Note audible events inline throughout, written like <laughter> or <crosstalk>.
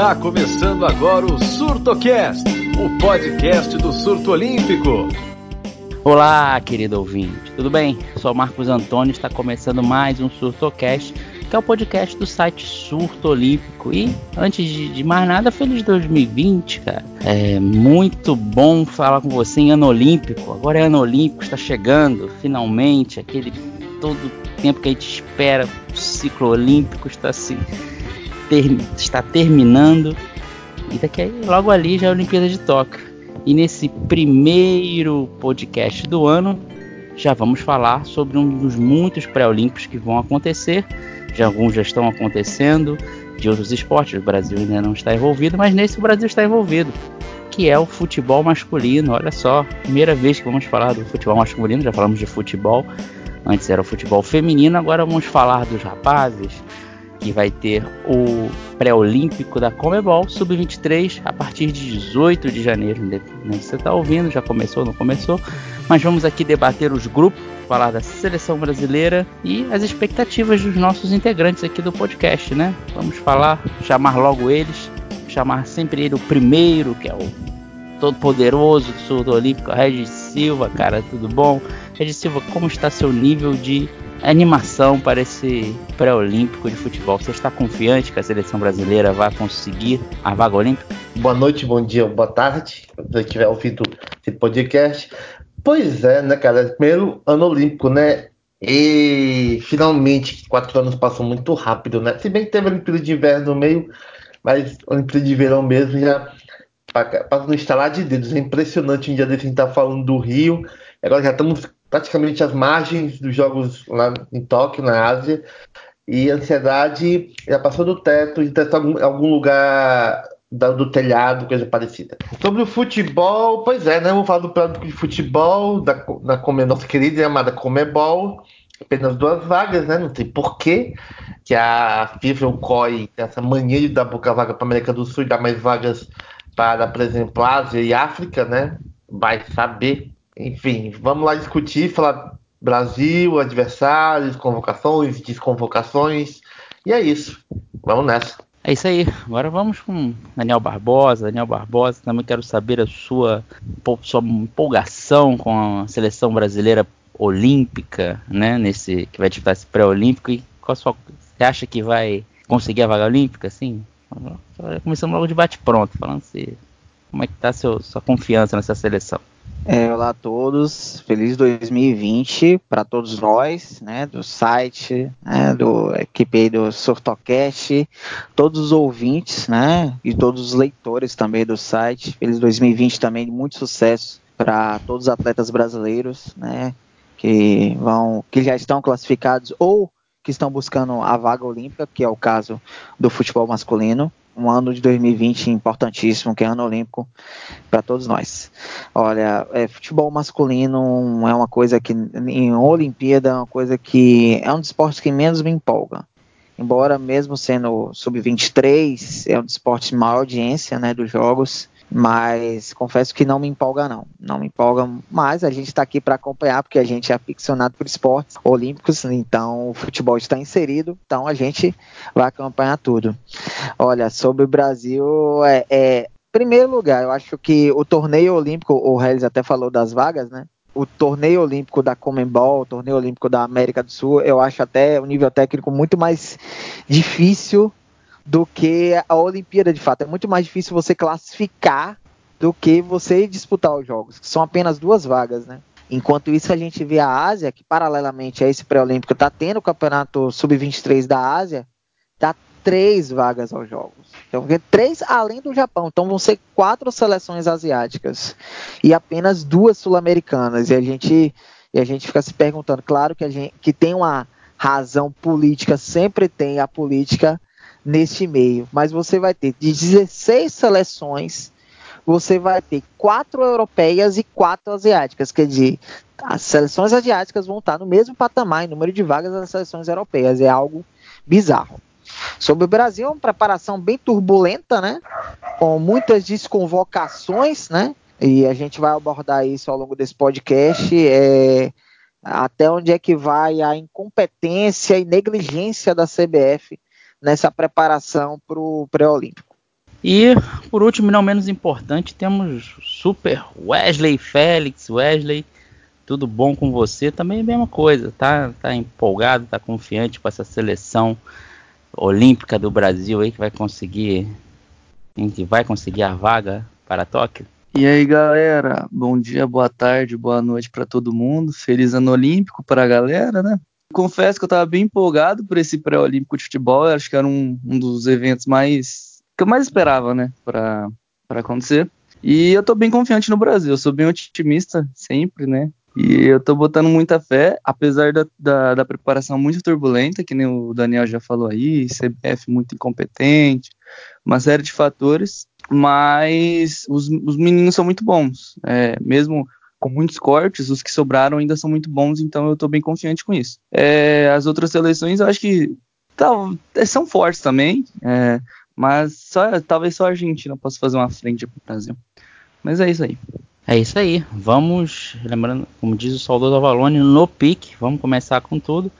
Está começando agora o SurtoCast, o podcast do surto olímpico. Olá, querido ouvinte, tudo bem? Sou Marcos Antônio, está começando mais um SurtoCast, que é o podcast do site Surto Olímpico. E antes de, mais nada, feliz 2020, cara. É muito bom falar com você em ano olímpico. Agora é ano olímpico, está chegando, finalmente, aquele todo tempo que a gente espera, o ciclo olímpico está se ter, está terminando. E daqui a, logo ali já é a Olimpíada de Tóquio. E nesse primeiro podcast do ano, já vamos falar sobre um dos muitos pré-olímpicos que vão acontecer. Já alguns já estão acontecendo de outros esportes. O Brasil ainda não está envolvido, mas nesse o Brasil está envolvido, que é o futebol masculino. Olha só, primeira vez que vamos falar do futebol masculino. Já falamos de futebol, antes era o futebol feminino, agora vamos falar dos rapazes que vai ter o pré-olímpico da Comebol Sub-23 a partir de 18 de janeiro. Você está ouvindo, já começou, não começou, mas vamos aqui debater os grupos, falar da seleção brasileira e as expectativas dos nossos integrantes aqui do podcast, né? Vamos falar, chamar logo eles, chamar sempre ele o primeiro, que é o todo poderoso do Sul do Olímpico, Regis Silva, cara, tudo bom? Regis Silva, como está seu nível de animação para esse pré-olímpico de futebol. Você está confiante que a seleção brasileira vai conseguir a vaga olímpica? Boa noite, bom dia, boa tarde, se tiver ouvido esse podcast. Pois é, né, cara? Primeiro ano olímpico, né? E finalmente, quatro anos passam muito rápido, né? Se bem que teve a Olimpíada de Inverno no meio, mas a Olimpíada de Verão mesmo já passa no instalar de dedos. É impressionante um dia desse a gente tá falando do Rio. Agora já estamos praticamente às margens dos jogos lá em Tóquio, na Ásia, e a ansiedade já passou do teto e está em algum lugar do telhado, coisa parecida. Sobre o futebol, pois é, né? Vamos falar do plano de futebol, da, da nossa querida e amada Comebol. Apenas duas vagas, né? Não sei porquê que a FIFA o COI tem essa mania de dar pouca vaga para a América do Sul e dar mais vagas para, por exemplo, Ásia e África, né? Vai saber enfim, vamos lá discutir, falar Brasil, adversários, convocações, desconvocações. E é isso. Vamos nessa. É isso aí. Agora vamos com Daniel Barbosa. Daniel Barbosa, também quero saber a sua, sua empolgação com a seleção brasileira olímpica, né? Nesse que vai disputar esse pré-olímpico e qual sua, você acha que vai conseguir a vaga olímpica? Assim, começamos logo de bate pronto, falando se como é que tá seu, sua confiança nessa seleção. É, olá a todos, feliz 2020 para todos nós, né, do site, né, do equipe do Sortocast, todos os ouvintes, né, e todos os leitores também do site. Feliz 2020 também, muito sucesso para todos os atletas brasileiros, né, que vão, que já estão classificados ou que estão buscando a vaga olímpica, que é o caso do futebol masculino um ano de 2020 importantíssimo, que é ano olímpico para todos nós. Olha, é, futebol masculino é uma coisa que em Olimpíada é uma coisa que é um dos esportes que menos me empolga. Embora mesmo sendo sub-23, é um dos esportes de maior audiência, né, dos jogos mas confesso que não me empolga não, não me empolga, mas a gente está aqui para acompanhar porque a gente é aficionado por esportes olímpicos, então o futebol está inserido, então a gente vai acompanhar tudo. Olha, sobre o Brasil, é, é primeiro lugar, eu acho que o torneio olímpico, o Reis até falou das vagas, né? O torneio olímpico da Comembol, o torneio olímpico da América do Sul, eu acho até o nível técnico muito mais difícil do que a Olimpíada de fato. É muito mais difícil você classificar do que você disputar os jogos, que são apenas duas vagas, né? Enquanto isso, a gente vê a Ásia, que paralelamente a esse pré-olímpico está tendo o campeonato sub-23 da Ásia, dá três vagas aos jogos. Então, três além do Japão. Então, vão ser quatro seleções asiáticas e apenas duas sul-americanas. E a gente e a gente fica se perguntando, claro que a gente que tem uma razão política, sempre tem a política neste meio. Mas você vai ter de 16 seleções, você vai ter quatro europeias e quatro asiáticas. Quer dizer, as seleções asiáticas vão estar no mesmo patamar em número de vagas das seleções europeias. É algo bizarro. Sobre o Brasil, uma preparação bem turbulenta, né? Com muitas desconvocações, né? E a gente vai abordar isso ao longo desse podcast. É, até onde é que vai a incompetência e negligência da CBF nessa preparação para o pré-olímpico. E por último, e não menos importante, temos Super Wesley Félix. Wesley, tudo bom com você? Também é a mesma coisa, tá, tá empolgado, tá confiante com essa seleção olímpica do Brasil aí que vai conseguir, que vai conseguir a vaga para Tóquio? E aí, galera, bom dia, boa tarde, boa noite para todo mundo. Feliz ano olímpico para a galera, né? Confesso que eu estava bem empolgado por esse pré-olímpico de futebol. Eu acho que era um, um, dos eventos mais que eu mais esperava, né, para acontecer. E eu tô bem confiante no Brasil. Eu sou bem otimista sempre, né? E eu tô botando muita fé, apesar da, da, da, preparação muito turbulenta, que nem o Daniel já falou aí, CBF muito incompetente, uma série de fatores mas os, os meninos são muito bons. É, mesmo com muitos cortes, os que sobraram ainda são muito bons, então eu estou bem confiante com isso. É, as outras seleções eu acho que tá, são fortes também, é, mas só, talvez só a Argentina possa fazer uma frente para o Brasil. Mas é isso aí. É isso aí. Vamos, lembrando, como diz o saudoso Avalone, no pique. Vamos começar com tudo.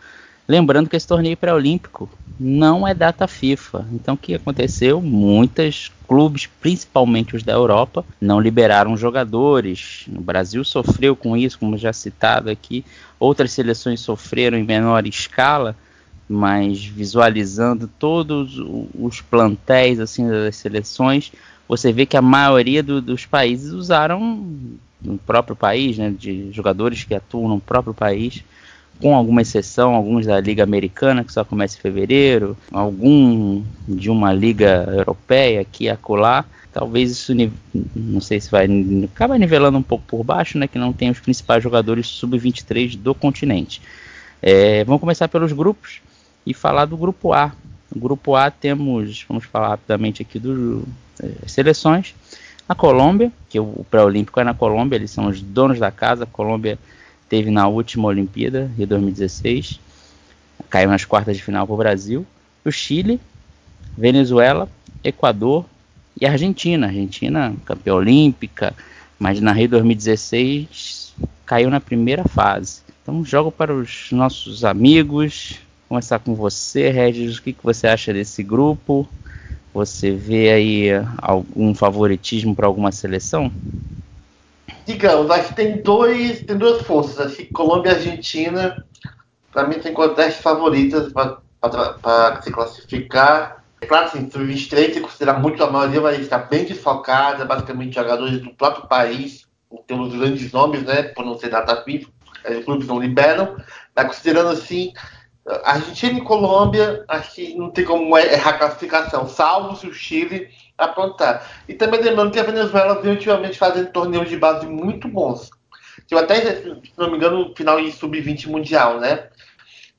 Lembrando que esse torneio pré-olímpico não é data FIFA. Então o que aconteceu? Muitos clubes, principalmente os da Europa, não liberaram jogadores. O Brasil sofreu com isso, como já citado aqui. Outras seleções sofreram em menor escala, mas visualizando todos os plantéis assim das seleções, você vê que a maioria do, dos países usaram no próprio país, né, de jogadores que atuam no próprio país com alguma exceção, alguns da Liga Americana, que só começa em fevereiro, algum de uma Liga Europeia aqui e acolá. Talvez isso, não sei se vai, acaba nivelando um pouco por baixo, né, que não tem os principais jogadores sub-23 do continente. É, vamos começar pelos grupos e falar do grupo A. No grupo A temos, vamos falar rapidamente aqui dos é, seleções. A Colômbia, que o pré-olímpico é na Colômbia, eles são os donos da casa. A Colômbia teve na última Olimpíada, de 2016, caiu nas quartas de final para o Brasil, o Chile, Venezuela, Equador e Argentina. Argentina, campeã olímpica, mas na Rio 2016 caiu na primeira fase. Então, jogo para os nossos amigos. Começar com você, Regis. O que, que você acha desse grupo? Você vê aí algum favoritismo para alguma seleção? Digamos, acho que tem, dois, tem duas forças. Acho que Colômbia e Argentina, para mim, tem contestes favoritas para se classificar. É claro, assim, o 23 se considera muito a maioria, mas está bem desfocada, basicamente jogadores do próprio país, tem os grandes nomes, né, por não ser data FIFA, os clubes não liberam, mas considerando assim, Argentina e Colômbia, acho que não tem como errar a classificação, salvo se o Chile aprontar. E também lembrando que a Venezuela vem ultimamente fazendo torneios de base muito bons. Eu até, se não me engano, final em sub-20 mundial, né?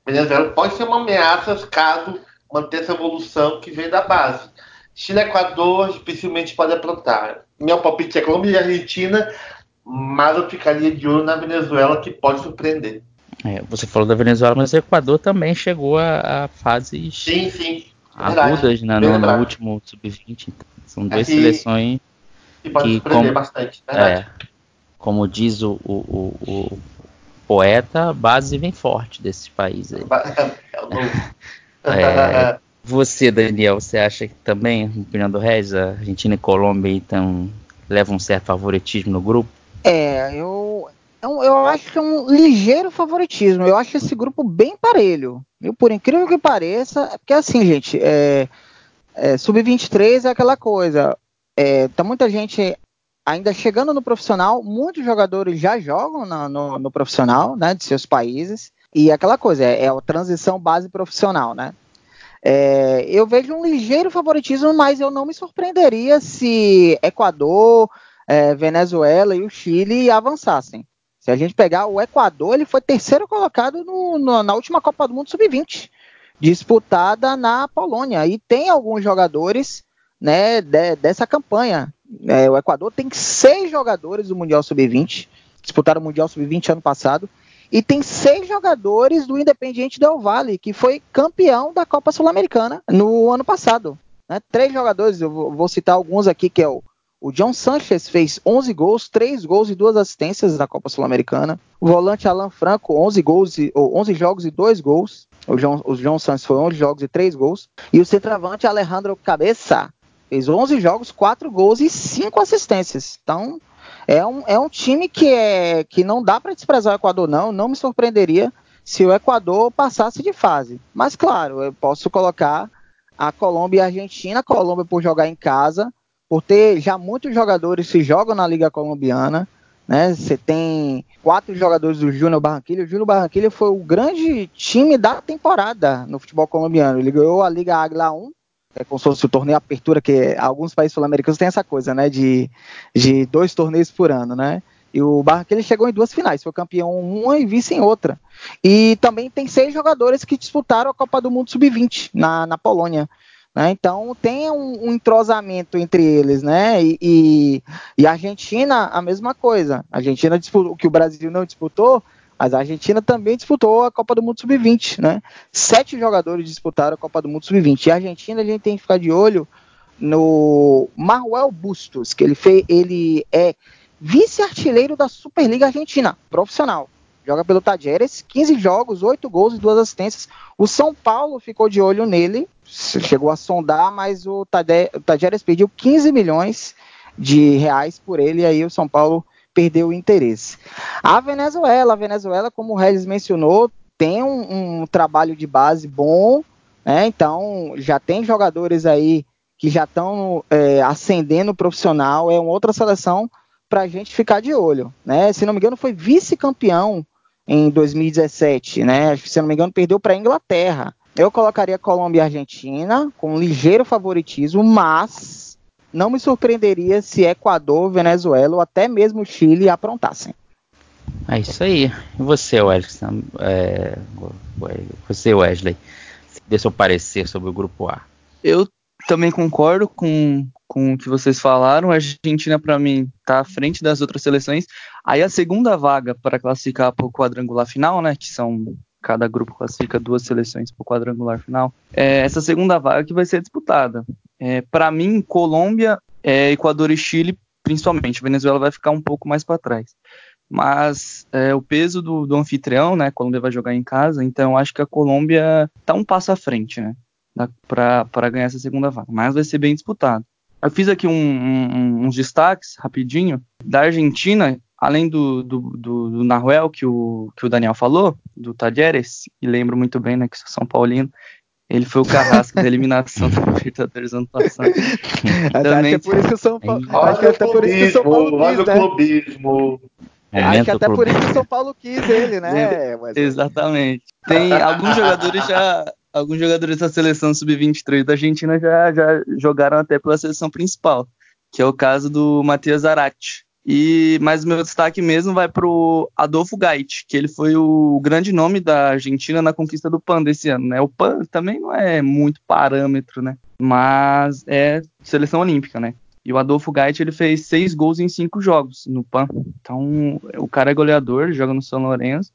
Venezuela pode ser uma ameaça caso manter essa evolução que vem da base. Chile e Equador dificilmente pode aprontar. Meu palpite é Colômbia e Argentina, mas eu ficaria de olho na Venezuela que pode surpreender. É, você falou da Venezuela, mas o Equador também chegou a, a fases sim, agudas né, no, no, último sub-20. São duas é, seleções que, que como, bastante, é, como diz o, o, o, o, poeta, a base vem forte desses países aí. <laughs> é, <laughs> você, Daniel, você acha que também, opinião do Regis, a Argentina e Colômbia então, levam um certo favoritismo no grupo? É, eu, eu, eu acho que é um ligeiro favoritismo. Eu acho esse grupo bem parelho. Eu, por incrível que pareça, porque assim, gente, é, é, Sub-23 é aquela coisa. É, tá muita gente ainda chegando no profissional, muitos jogadores já jogam no, no, no profissional, né, de seus países, e é aquela coisa, é, é a transição base profissional, né. É, eu vejo um ligeiro favoritismo, mas eu não me surpreenderia se Equador, é, Venezuela e o Chile avançassem. Se a gente pegar o Equador, ele foi terceiro colocado no, no, na última Copa do Mundo Sub-20 disputada na Polônia. E tem alguns jogadores né, de, dessa campanha. É, o Equador tem seis jogadores do Mundial Sub-20, disputaram o Mundial Sub-20 ano passado, e tem seis jogadores do Independiente Del Valle, que foi campeão da Copa Sul-Americana no ano passado. Né? Três jogadores, eu vou citar alguns aqui, que é o o John Sanchez fez 11 gols, 3 gols e 2 assistências na Copa Sul-Americana. O volante Alan Franco, 11 gols e, ou 11 jogos e 2 gols. O John, o John Sanchez foi 11 jogos e 3 gols. E o centroavante Alejandro Cabeça Fez 11 jogos, 4 gols e 5 assistências. Então, é um, é um time que, é, que não dá para desprezar o Equador, não. Não me surpreenderia se o Equador passasse de fase. Mas, claro, eu posso colocar a Colômbia e a Argentina. A Colômbia por jogar em casa, por ter já muitos jogadores que jogam na Liga Colombiana. Né? Você tem quatro jogadores do Júnior Barranquilla. O Júnior Barranquilla foi o grande time da temporada no futebol colombiano. Ele ganhou a Liga Águila 1, é como se fosse o torneio apertura, que alguns países sul-americanos têm essa coisa, né? De, de dois torneios por ano, né? E o Barranquilla chegou em duas finais, foi campeão uma e vice em outra. E também tem seis jogadores que disputaram a Copa do Mundo Sub-20 na, na Polônia. Né? Então tem um, um, entrosamento entre eles, né? E, e, e, a Argentina, a mesma coisa. A Argentina disputou, o que o Brasil não disputou, mas a Argentina também disputou a Copa do Mundo Sub-20, né? Sete jogadores disputaram a Copa do Mundo Sub-20. E a Argentina a gente tem que ficar de olho no Manuel Bustos, que ele fez, ele é vice-artilheiro da Superliga Argentina, profissional. Joga pelo Tajeres, 15 jogos, 8 gols e 2 assistências. O São Paulo ficou de olho nele, chegou a sondar, mas o Tajeres pediu 15 milhões de reais por ele, e aí o São Paulo perdeu o interesse. A Venezuela, a Venezuela, como o Regis mencionou, tem um, um trabalho de base bom, né? Então já tem jogadores aí que já estão é, ascendendo profissional, é uma outra seleção para a gente ficar de olho, né? Se não me engano, foi vice-campeão em 2017, né? Se não me engano, perdeu para a Inglaterra. Eu colocaria Colômbia e Argentina com um ligeiro favoritismo, mas não me surpreenderia se Equador, Venezuela ou até mesmo Chile aprontassem. É isso aí. E você, Wesley? É, você, Wesley, dê seu parecer sobre o grupo A. Eu também concordo com, com o que vocês falaram. A Argentina, para mim, está à frente das outras seleções. Aí a segunda vaga para classificar para o quadrangular final, né? Que são cada grupo classifica duas seleções para o quadrangular final. É essa segunda vaga que vai ser disputada. É, para mim, Colômbia, é, Equador e Chile, principalmente. Venezuela vai ficar um pouco mais para trás. Mas é, o peso do, do, anfitrião, né? A Colômbia vai jogar em casa, então acho que a Colômbia está um passo à frente, né? para ganhar essa segunda vaga. Mas vai ser bem disputado. Eu fiz aqui um, um, uns destaques rapidinho da Argentina, além do, do, do, do Nahuel que o, que o Daniel falou, do Tajeres, e lembro muito bem né, que sou São Paulino, ele foi o carrasco da eliminação do Libertadores ano passado. Também... <laughs> Acho que é por isso que o São Paulo. Acho que até por isso que o São Paulo quis, né? clubismo. Acho que até por isso que o São Paulo quis ele, né? Exatamente. Tem alguns jogadores já alguns jogadores da seleção sub-23 da Argentina já, já jogaram até pela seleção principal, que é o caso do Matias Zarate. E mas meu destaque mesmo vai para o Adolfo Gait, que ele foi o grande nome da Argentina na conquista do PAN desse ano, né? O PAN também não é muito parâmetro, né? Mas é seleção olímpica, né? E o Adolfo Gait ele fez seis gols em cinco jogos no PAN. Então o cara é goleador, joga no São Lourenço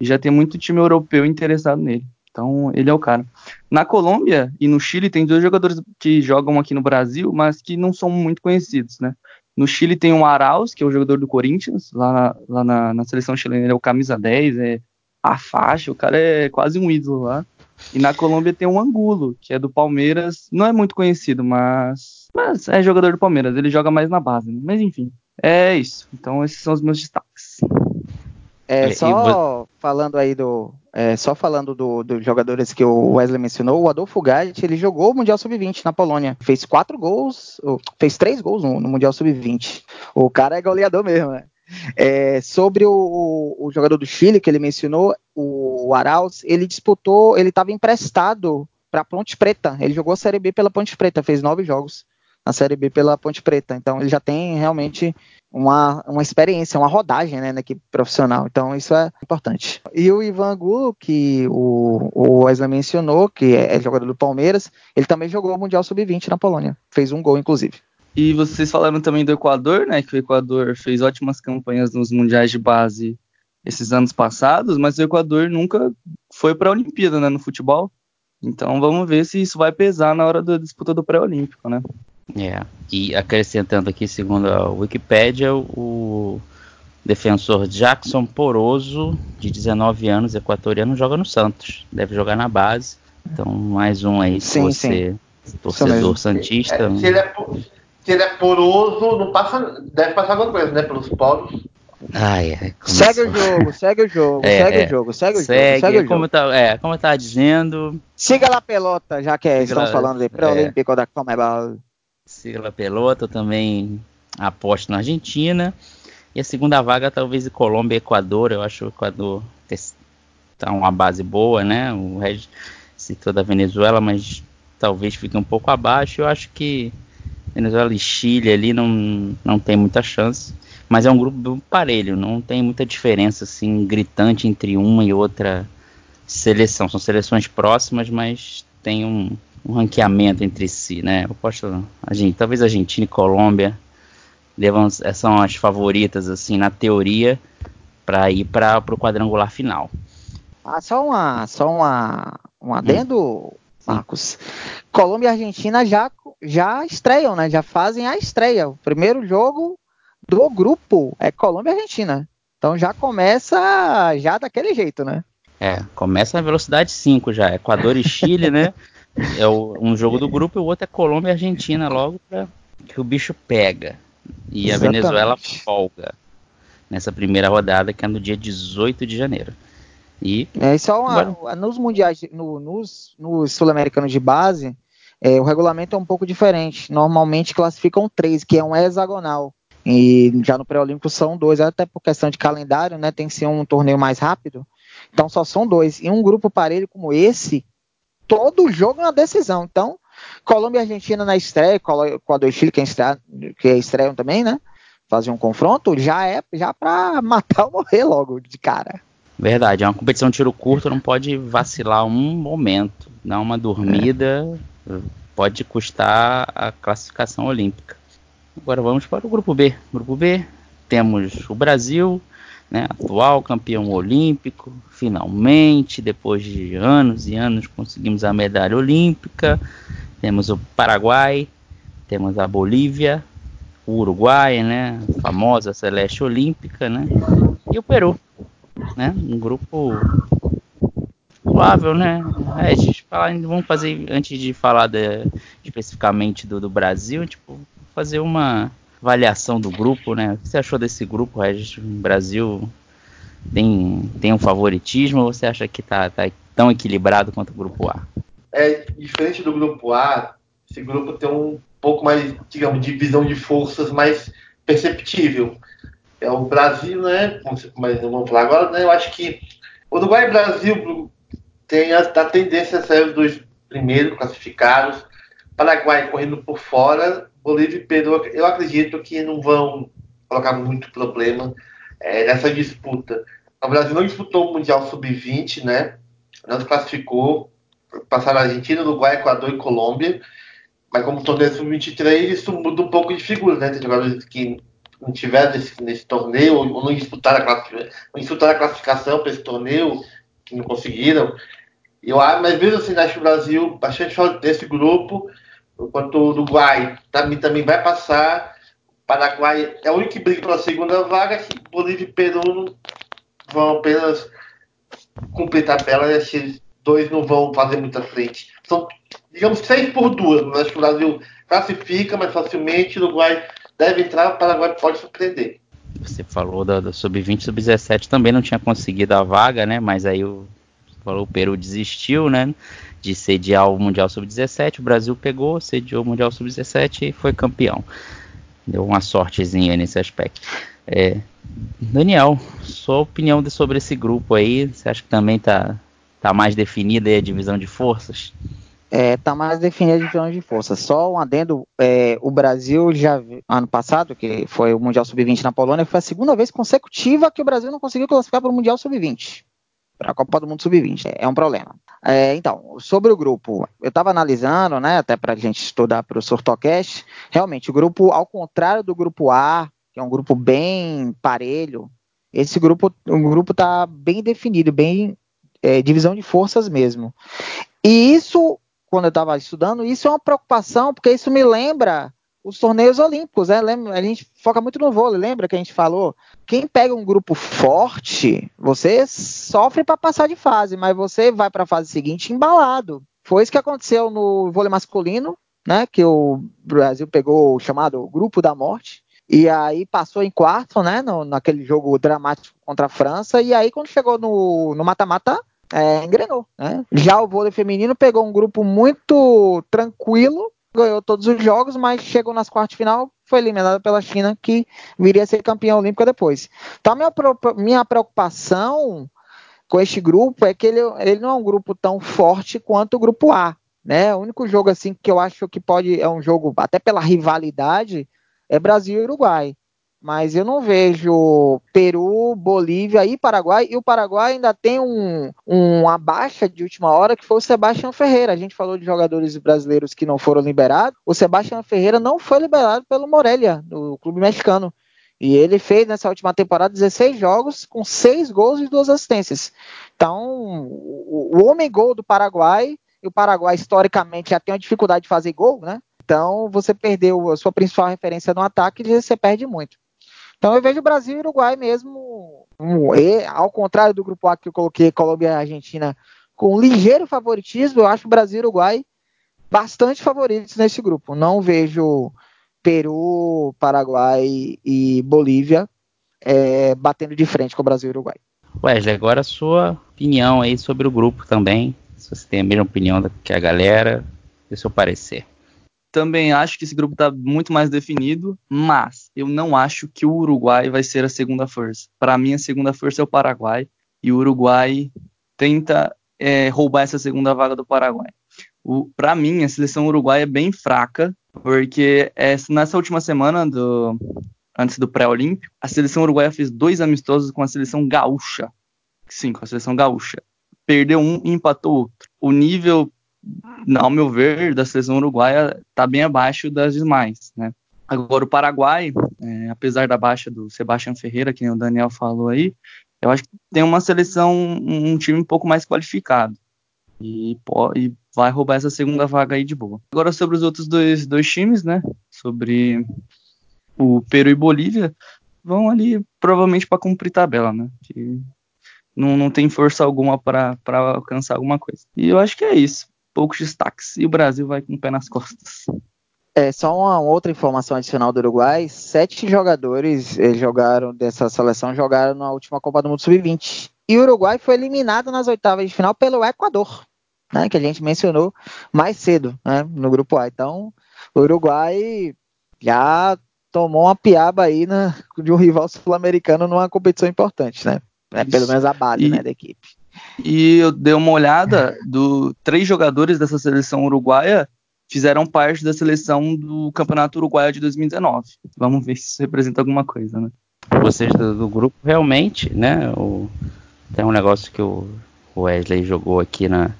e já tem muito time europeu interessado nele. Então, ele é o cara. Na Colômbia e no Chile tem dois jogadores que jogam aqui no Brasil, mas que não são muito conhecidos, né? No Chile tem o Arauz, que é o jogador do Corinthians, lá na, lá na, na seleção chilena ele é o camisa 10, é a faixa, o cara é quase um ídolo lá. E na Colômbia tem o Angulo, que é do Palmeiras, não é muito conhecido, mas, mas é jogador do Palmeiras, ele joga mais na base, né? mas enfim, é isso. Então esses são os meus destaques. É, só falando aí do. É, só falando dos do jogadores que o Wesley mencionou, o Adolfo Gatti, ele jogou o Mundial Sub-20 na Polônia. Fez quatro gols, fez três gols no, no Mundial Sub-20. O cara é goleador mesmo, né? É, sobre o, o, o, jogador do Chile que ele mencionou, o, o Arauz, ele disputou, ele estava emprestado para Ponte Preta. Ele jogou a Série B pela Ponte Preta, fez nove jogos na Série B pela Ponte Preta. Então ele já tem realmente uma, uma experiência, uma rodagem né, na equipe profissional. Então isso é importante. E o Ivan Gulo, que o, o Wesley mencionou, que é, é jogador do Palmeiras, ele também jogou o Mundial Sub-20 na Polônia. Fez um gol, inclusive. E vocês falaram também do Equador, né? Que o Equador fez ótimas campanhas nos mundiais de base esses anos passados, mas o Equador nunca foi para a Olimpíada, né? No futebol. Então vamos ver se isso vai pesar na hora da disputa do pré-olímpico, né? É. E acrescentando aqui, segundo a Wikipédia, o defensor Jackson Poroso, de 19 anos, equatoriano, joga no Santos. Deve jogar na base. Então, mais um aí, se você, sim. torcedor santista. É, se, ele é, se ele é poroso, não passa, deve passar alguma coisa, né? Pelos poros. Ai, ai, segue o jogo, segue o jogo, é, segue é, o jogo, segue o segue, jogo, segue como o jogo. Tá, é, como eu tava dizendo. Siga lá pelota, já que estão falando de pré-olímpico é, da Comebol. Siga lá pelota, também aposto na Argentina. E a segunda vaga talvez Colômbia e Equador, eu acho que o Equador tá uma base boa, né? O Red citou da Venezuela, mas talvez fique um pouco abaixo. Eu acho que Venezuela e Chile ali não, não tem muita chance. Mas é um grupo parelho, não tem muita diferença assim gritante entre uma e outra seleção. São seleções próximas, mas tem um, um ranqueamento entre si, né? Eu posto a gente, talvez Argentina e Colômbia devam, são as favoritas assim na teoria para ir para o quadrangular final. Ah, só uma, só uma, um adendo, hum. Marcos. Colômbia e Argentina já já estreiam, né? Já fazem a estreia. O primeiro jogo do grupo é Colômbia e Argentina. Então já começa já daquele jeito, né? É, começa na velocidade 5 já. Equador e Chile, né? <laughs> É o, um jogo do grupo e o outro é Colômbia e Argentina logo para que o bicho pega. E Exatamente. a Venezuela folga nessa primeira rodada que é no dia 18 de janeiro. E é só uma, agora... nos mundiais, no, nos, nos sul-americanos de base, é, o regulamento é um pouco diferente. Normalmente classificam três, que é um hexagonal. E já no pré-olímpico são dois, até por questão de calendário, né? Tem que ser um torneio mais rápido. Então só são dois. E um grupo parelho como esse, todo jogo é uma decisão. Então, Colômbia e Argentina na estreia, Equador e Chile, que, é estreia, que estreiam também, né? Fazer um confronto, já é já para <laughs> matar ou morrer logo de cara. Verdade, é uma competição de tiro curto, não pode vacilar um momento. Dar uma dormida é. pode custar a classificação olímpica. Agora vamos para o grupo B. Grupo B, temos o Brasil, né, atual campeão olímpico, finalmente, depois de anos e anos, conseguimos a medalha olímpica. Temos o Paraguai, temos a Bolívia, o Uruguai, né, a famosa celeste olímpica, né, e o Peru, né, um grupo suável, né? É, vamos fazer antes de falar de, especificamente do, do Brasil, tipo, fazer uma avaliação do grupo, né? O que você achou desse grupo, Regis? O Brasil tem, tem um favoritismo ou você acha que tá, tá tão equilibrado quanto o grupo A? É diferente do grupo A, esse grupo tem um pouco mais, digamos, de visão de forças mais perceptível. É o Brasil, né? Mas vamos falar agora, né? Eu acho que Uruguai e Brasil tem a, a tendência a ser os dois primeiros classificados. Paraguai correndo por fora, Bolívia e Peru, eu acredito que não vão colocar muito problema é, nessa disputa. O Brasil não disputou o Mundial Sub-20, né? Não se classificou, passaram Argentina, Uruguai, Equador e Colômbia. Mas como torneio Sub-23, isso muda um pouco de figura, né? Tem jogadores que não tiveram nesse, nesse torneio, ou não disputaram a, não disputaram a classificação para esse torneio, que não conseguiram. Eu, mas mesmo assim, acho o Brasil bastante fora desse grupo enquanto o Uruguai também, também vai passar. Paraguai é o único que briga pela segunda vaga, Bolívia e Peru vão apenas cumprir tabela, e esses dois não vão fazer muita frente. São, digamos, seis por duas. Mas que o Brasil classifica mais facilmente, o Uruguai deve entrar, o Paraguai pode surpreender. Você falou da, da Sub-20 Sub-17 também não tinha conseguido a vaga, né? Mas aí o, falou, o Peru desistiu, né? De sediar o Mundial Sub-17. O Brasil pegou, sediou o Mundial Sub-17 e foi campeão. Deu uma sortezinha nesse aspecto. É, Daniel, sua opinião sobre esse grupo aí? Você acha que também está tá mais definida a divisão de forças? É, tá mais definida a divisão de forças. Só um adendo, é, o Brasil já ano passado, que foi o Mundial Sub-20 na Polônia, foi a segunda vez consecutiva que o Brasil não conseguiu classificar para o Mundial Sub-20 para a Copa do Mundo Sub-20. É um problema. É, então, sobre o grupo, eu estava analisando, né, até para a gente estudar para o Surtocast, realmente, o grupo, ao contrário do grupo A, que é um grupo bem parelho, esse grupo, o grupo está bem definido, bem é, divisão de forças mesmo. E isso, quando eu estava estudando, isso é uma preocupação, porque isso me lembra os torneios olímpicos, né? Lembra, a gente foca muito no vôlei, lembra que a gente falou? Quem pega um grupo forte, você sofre para passar de fase, mas você vai para a fase seguinte embalado. Foi isso que aconteceu no vôlei masculino, né? Que o Brasil pegou o chamado Grupo da Morte. E aí passou em quarto, né? No, naquele jogo dramático contra a França. E aí, quando chegou no mata-mata, é, engrenou. Né? Já o vôlei feminino pegou um grupo muito tranquilo, ganhou todos os jogos, mas chegou nas quartas de final, foi eliminada pela China, que viria a ser campeã olímpica depois. Então, minha, minha preocupação com este grupo é que ele, ele não é um grupo tão forte quanto o grupo A. Né? O único jogo assim que eu acho que pode é um jogo até pela rivalidade é Brasil e Uruguai. Mas eu não vejo Peru, Bolívia e Paraguai. E o Paraguai ainda tem um, uma baixa de última hora que foi o Sebastião Ferreira. A gente falou de jogadores brasileiros que não foram liberados. O Sebastião Ferreira não foi liberado pelo Morelia, do clube mexicano. E ele fez nessa última temporada 16 jogos com 6 gols e 2 assistências. Então, o, homem gol do Paraguai, e o Paraguai historicamente já tem uma dificuldade de fazer gol, né? Então, você perdeu a sua principal referência no ataque e você perde muito. Então, eu vejo o Brasil e o Uruguai mesmo, um, e, ao contrário do grupo A que eu coloquei, Colômbia e Argentina, com ligeiro favoritismo, eu acho o Brasil e o Uruguai bastante favoritos nesse grupo. Não vejo Peru, Paraguai e Bolívia é, batendo de frente com o Brasil e o Uruguai. Wesley, agora a sua opinião aí sobre o grupo também. Se você tem a mesma opinião que a galera, dê seu parecer. Também acho que esse grupo está muito mais definido, mas eu não acho que o Uruguai vai ser a segunda força. Para mim, a segunda força é o Paraguai e o Uruguai tenta é, roubar essa segunda vaga do Paraguai. Para mim, a seleção uruguaia é bem fraca porque nessa última semana do antes do pré-olímpico, a seleção uruguaia fez dois amistosos com a seleção gaúcha. Sim, com a seleção gaúcha. Perdeu um e empatou outro. O nível, ao meu ver, da seleção uruguaia está bem abaixo das demais, né? Agora, o Paraguai, é, apesar da baixa do Sebastião Ferreira, que o Daniel falou aí, eu acho que tem uma seleção, um time um pouco mais qualificado. E, e vai roubar essa segunda vaga aí de boa. Agora sobre os outros dois, dois times, né? Sobre o Peru e Bolívia, vão ali provavelmente para cumprir tabela, né? Que não, não tem força alguma para alcançar alguma coisa. E eu acho que é isso. Poucos destaques. E o Brasil vai com o pé nas costas. É, só uma outra informação adicional do Uruguai: sete jogadores jogaram dessa seleção jogaram na última Copa do Mundo Sub-20. E o Uruguai foi eliminado nas oitavas de final pelo Equador né, que a gente mencionou mais cedo né, no grupo A. Então, o Uruguai já tomou uma piaba aí na, de um rival sul-americano numa competição importante, né? É, pelo menos a base e, né, da equipe. E eu dei uma olhada do três jogadores dessa seleção uruguaia fizeram parte da seleção do Campeonato Uruguaio de 2019. Vamos ver se isso representa alguma coisa, né? Vocês do, do grupo realmente, né? O, tem um negócio que o Wesley jogou aqui na,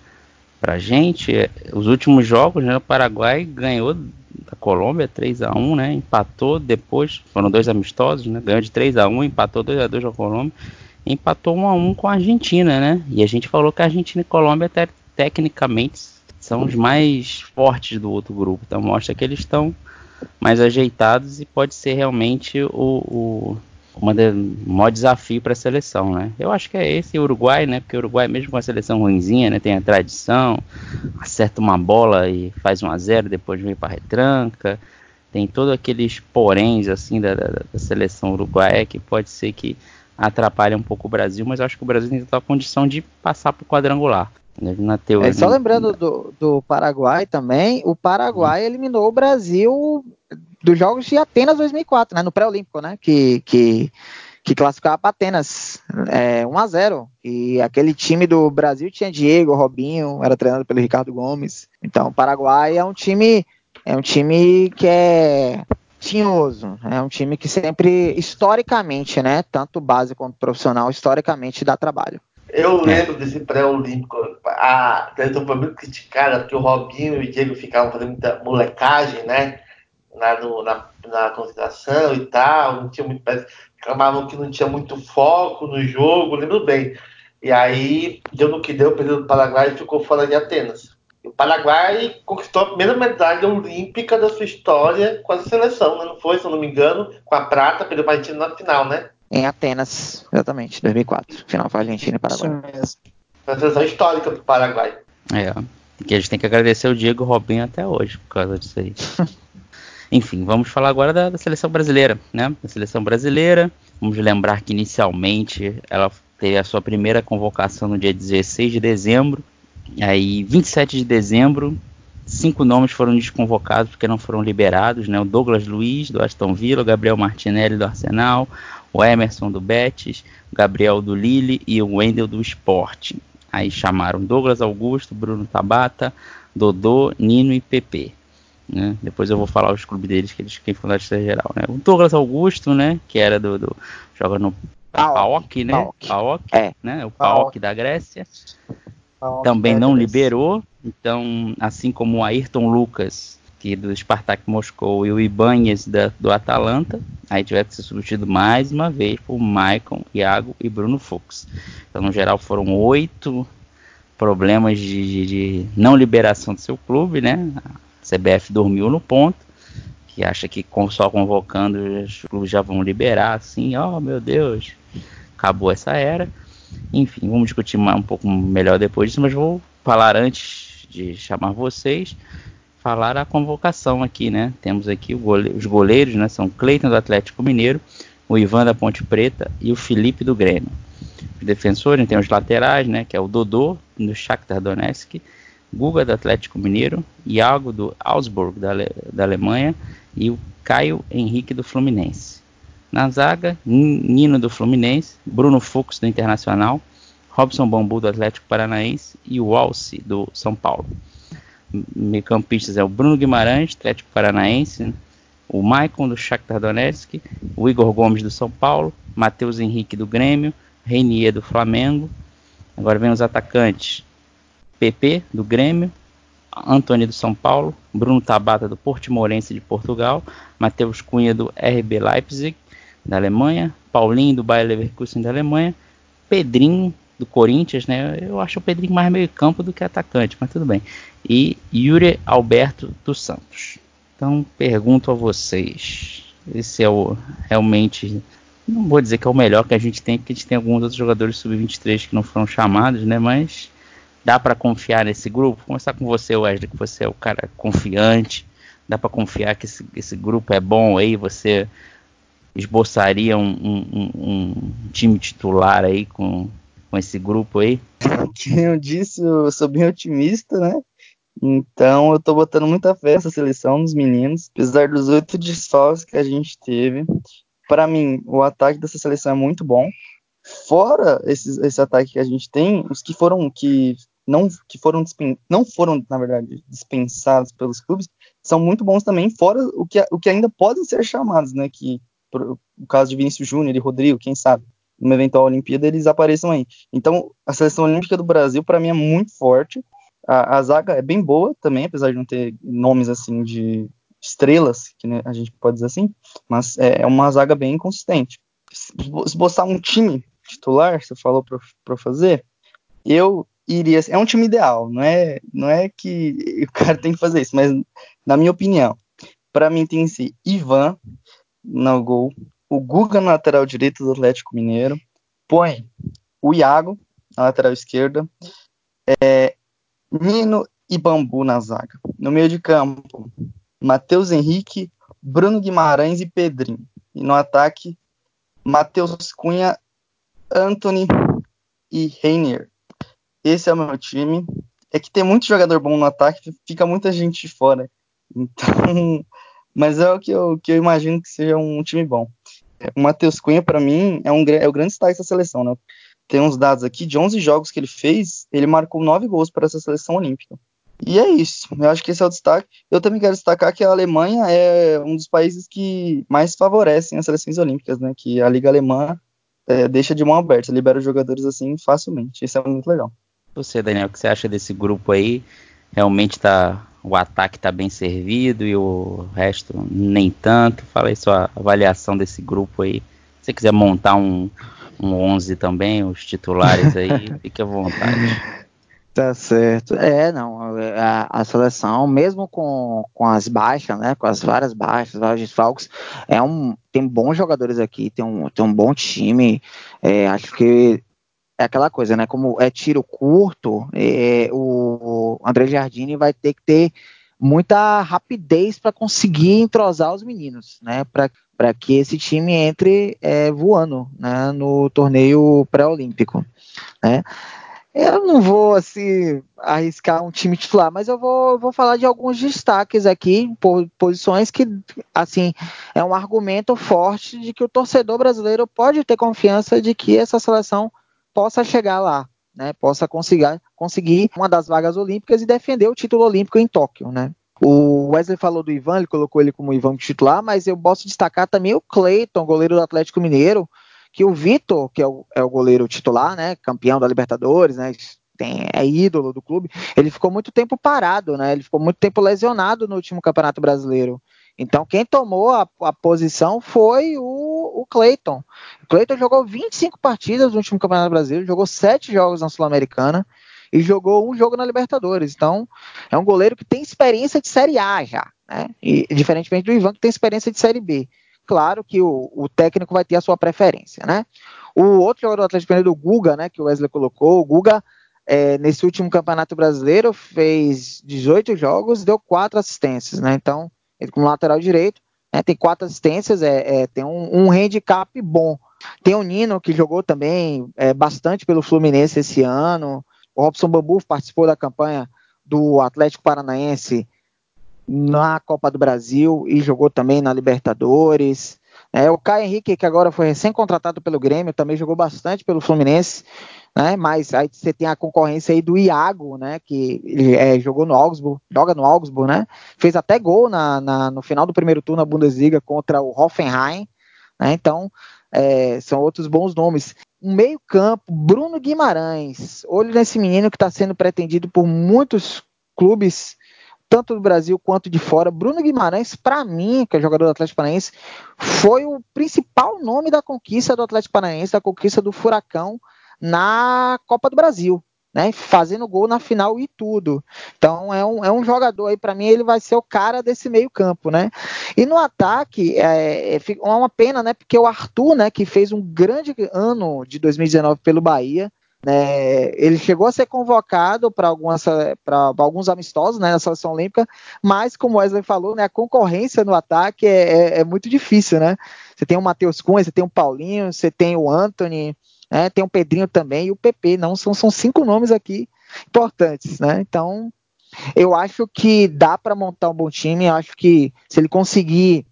pra gente. É, os últimos jogos, né, o Paraguai ganhou da Colômbia 3 a 1 né? Empatou depois, foram dois amistosos, né? Ganhou de 3 a 1 empatou 2 a 2 com a Colômbia, empatou 1 a 1 com a Argentina, né? E a gente falou que a Argentina e a Colômbia até tecnicamente são os mais fortes do outro grupo. Então mostra que eles estão mais ajeitados e pode ser realmente o, o um maior desafio para a seleção, né? Eu acho que é esse o Uruguai, né? Porque o Uruguai, mesmo com a seleção ruimzinha, né? Tem a tradição, acerta uma bola e faz 1 a 0 depois vem para retranca. Tem todos aqueles poréns, assim, da, da, da, seleção uruguaia que pode ser que atrapalhe um pouco o Brasil, mas eu acho que o Brasil tem a condição de passar para o quadrangular. Né? Na teoria. É, só lembrando do, do Paraguai também, o Paraguai eliminou o Brasil dos Jogos de Atenas 2004, né, no pré-olímpico, né, que, que, que classificava para Atenas é, 1 a 0 e aquele time do Brasil tinha Diego, Robinho, era treinado pelo Ricardo Gomes. Então, o Paraguai é um time é um time que é tinhoso, é um time que sempre historicamente, né, tanto base quanto profissional, historicamente dá trabalho. Eu lembro desse pré-olímpico, a seleção foi muito criticada porque o Robinho e o Diego ficavam fazendo muita molecagem, né? na, no, na, na concentração e tal, não tinha muito, reclamavam que não tinha muito foco no jogo, lembro bem. E aí deu no que deu, perdeu o Paraguai e ficou fora de Atenas. O Paraguai conquistou a primeira medalha olímpica da sua história com a seleção, né? não foi, se eu não me engano, com a prata, perdeu para a Argentina na final, né? Em Atenas, exatamente, 2004. Final para a Argentina e Paraguai. Isso mesmo. Uma seleção histórica para o Paraguai. É. Que a gente tem que agradecer o Diego Robinho até hoje por causa disso aí. <laughs> Enfim, vamos falar agora da, da, seleção brasileira, né? Da seleção brasileira. Vamos lembrar que inicialmente ela teve a sua primeira convocação no dia 16 de dezembro. Aí, 27 de dezembro, cinco nomes foram desconvocados porque não foram liberados, né? O Douglas Luiz do Aston Villa, o Gabriel Martinelli do Arsenal, o Emerson do Betis, o Gabriel do Lille e o Wendel do Sporting. Aí chamaram Douglas Augusto, Bruno Tabata, Dodô, Nino e PP. Né? Depois eu vou falar os clubes deles que eles quem foram da geral, né? O Douglas Augusto, né, que era do, do joga no PAOK, né? PAOK, é. né? O PAOK da Grécia. PAOK Também não liberou, então, assim como o Ayrton Lucas, que do Spartak Moscou, e o Ibanez da, do Atalanta, aí tiveram que ser substituído mais uma vez por Maicon, Iago e Bruno Fux. Então, no geral, foram oito problemas de, de, de não liberação do seu clube, né? CBF dormiu no ponto, que acha que só convocando os clubes já vão liberar, assim, ó oh, meu Deus, acabou essa era. Enfim, vamos discutir um pouco melhor depois disso, mas vou falar antes de chamar vocês, falar a convocação aqui, né? Temos aqui gole os goleiros, né? São Cleiton do Atlético Mineiro, o Ivan da Ponte Preta e o Felipe do Grêmio. Os defensores tem os laterais, né? Que é o Dodô do Shakhtar Donetsk, Guga do Atlético Mineiro, Iago do Augsburg da, Ale da Alemanha e o Caio Henrique do Fluminense. Na zaga, Nino do Fluminense, Bruno Fux do Internacional, Robson Bambu do Atlético Paranaense e o Alce do São Paulo. Meio-campistas é o Bruno Guimarães, Atlético Paranaense, o Maicon do Shakhtar Donetsk, o Igor Gomes do São Paulo, Matheus Henrique do Grêmio, Reinier do Flamengo. Agora vem os atacantes: PP do Grêmio, Antônio do São Paulo, Bruno Tabata do Portimorense de Portugal, Matheus Cunha do RB Leipzig da Alemanha, Paulinho do Bayer Leverkusen da Alemanha, Pedrinho do Corinthians, né? Eu acho o Pedrinho mais meio campo do que atacante, mas tudo bem. E Yuri Alberto dos Santos. Então pergunto a vocês, esse é o realmente não vou dizer que é o melhor que a gente tem, porque a gente tem alguns outros jogadores sub-23 que não foram chamados, né? Mas Dá para confiar nesse grupo? Vou começar com você, Wesley, que você é o cara confiante. Dá para confiar que esse, esse, grupo é bom aí? Você esboçaria um, um, um, time titular aí com, com esse grupo aí? <laughs> Como eu disse, eu sou bem otimista, né? Então eu tô botando muita fé nessa seleção dos meninos, apesar dos oito desfalques que a gente teve. Para mim, o ataque dessa seleção é muito bom. Fora esses, esse ataque que a gente tem, os que foram que não que foram não foram na verdade dispensados pelos clubes são muito bons também fora o que, o que ainda podem ser chamados né que por, o caso de Vinícius Júnior e Rodrigo quem sabe numa eventual Olimpíada eles apareçam aí então a seleção olímpica do Brasil para mim é muito forte a, a, zaga é bem boa também apesar de não ter nomes assim de estrelas que a gente pode dizer assim mas é, é uma zaga bem consistente. Esboçar um time titular você falou para fazer eu iria é um time ideal, não é, não é que <laughs> o cara tem que fazer isso, mas na minha opinião, para mim tem que ser Ivan no gol, o Guga na lateral direita do Atlético Mineiro, põe o Iago na lateral esquerda, é, Nino e Bambu na zaga. No meio de campo, Matheus Henrique, Bruno Guimarães e Pedrinho. E no ataque, Matheus Cunha, Anthony e Reiner. Esse é o meu time. É que tem muito jogador bom no ataque, fica muita gente fora. Então, <laughs> mas é o que eu, que eu imagino que seja um time bom. O Matheus Cunha, para mim, é, um, é o grande destaque dessa seleção, né? Tem uns dados aqui, de 11 jogos que ele fez, ele marcou 9 gols para essa seleção olímpica. E é isso, eu acho que esse é o destaque. Eu também quero destacar que a Alemanha é um dos países que mais favorecem as seleções olímpicas, né? Que a Liga Alemã é, deixa de mão aberta, libera os jogadores assim facilmente. Isso é muito legal. Você, Daniel, o que você acha desse grupo aí? Realmente tá, o ataque está bem servido e o resto nem tanto. Fala aí sua avaliação desse grupo aí. Se você quiser montar um, um 11 também, os titulares aí, <laughs> fique à vontade. Tá certo. É, não, a, a, seleção, mesmo com, com as baixas, né, com as várias baixas, vários desfalques, é um, tem bons jogadores aqui, tem um, tem um bom time, é, acho que é aquela coisa, né? Como é tiro curto, é, o André Jardine vai ter que ter muita rapidez para conseguir entrosar os meninos, né? Para que esse time entre é, voando né? no torneio pré-olímpico, né? Eu não vou assim arriscar um time titular, mas eu vou, vou falar de alguns destaques aqui, posições que assim é um argumento forte de que o torcedor brasileiro pode ter confiança de que essa seleção possa chegar lá, né? Possa conseguir, conseguir uma das vagas olímpicas e defender o título olímpico em Tóquio, né? O Wesley falou do Ivan, ele colocou ele como Ivan titular, mas eu posso destacar também o Cleiton, goleiro do Atlético Mineiro, que o Vitor, que é o, é o goleiro titular, né, campeão da Libertadores, né, tem, é ídolo do clube, ele ficou muito tempo parado, né, ele ficou muito tempo lesionado no último Campeonato Brasileiro. Então, quem tomou a, a posição foi o, o Cleiton. O Cleiton jogou 25 partidas no último Campeonato Brasileiro, jogou 7 jogos na Sul-Americana e jogou um jogo na Libertadores. Então, é um goleiro que tem experiência de Série A já, né? E, diferentemente do Ivan, que tem experiência de Série B claro que o, o, técnico vai ter a sua preferência, né? O outro jogador do Atlético Mineiro, o Guga, né, que o Wesley colocou, o Guga, é, nesse último Campeonato Brasileiro, fez 18 jogos, deu quatro assistências, né? Então, ele como lateral direito, né, tem quatro assistências, é, é tem um, um, handicap bom. Tem o Nino, que jogou também é, bastante pelo Fluminense esse ano. O Robson Bambu participou da campanha do Atlético Paranaense na Copa do Brasil e jogou também na Libertadores. É, o Caio Henrique, que agora foi recém-contratado pelo Grêmio, também jogou bastante pelo Fluminense, né? Mas aí você tem a concorrência aí do Iago, né? Que é, jogou no Augsburg, joga no Augsburg, né? Fez até gol na, na, no final do primeiro turno na Bundesliga contra o Hoffenheim, né? Então, é, são outros bons nomes. Um meio-campo, Bruno Guimarães. Olho nesse menino que está sendo pretendido por muitos clubes tanto do Brasil quanto de fora. Bruno Guimarães, para mim, que é jogador do Atlético Paranaense, foi o principal nome da conquista do Atlético Paranaense, da conquista do Furacão na Copa do Brasil. Né, fazendo gol na final e tudo. Então é um, é um jogador aí, para mim, ele vai ser o cara desse meio-campo, né? E no ataque, é, é, é uma pena, né? Porque o Arthur, né, que fez um grande ano de 2019 pelo Bahia, né, ele chegou a ser convocado para alguns amistosos né, na seleção olímpica, mas como Wesley falou, né, a concorrência no ataque é, é, é muito difícil, né? Você tem o Matheus Cunha, você tem o Paulinho, você tem o Anthony, né, tem o Pedrinho também e o PP. Não são, são cinco nomes aqui importantes, né? Então eu acho que dá para montar um bom time. Acho que se ele conseguir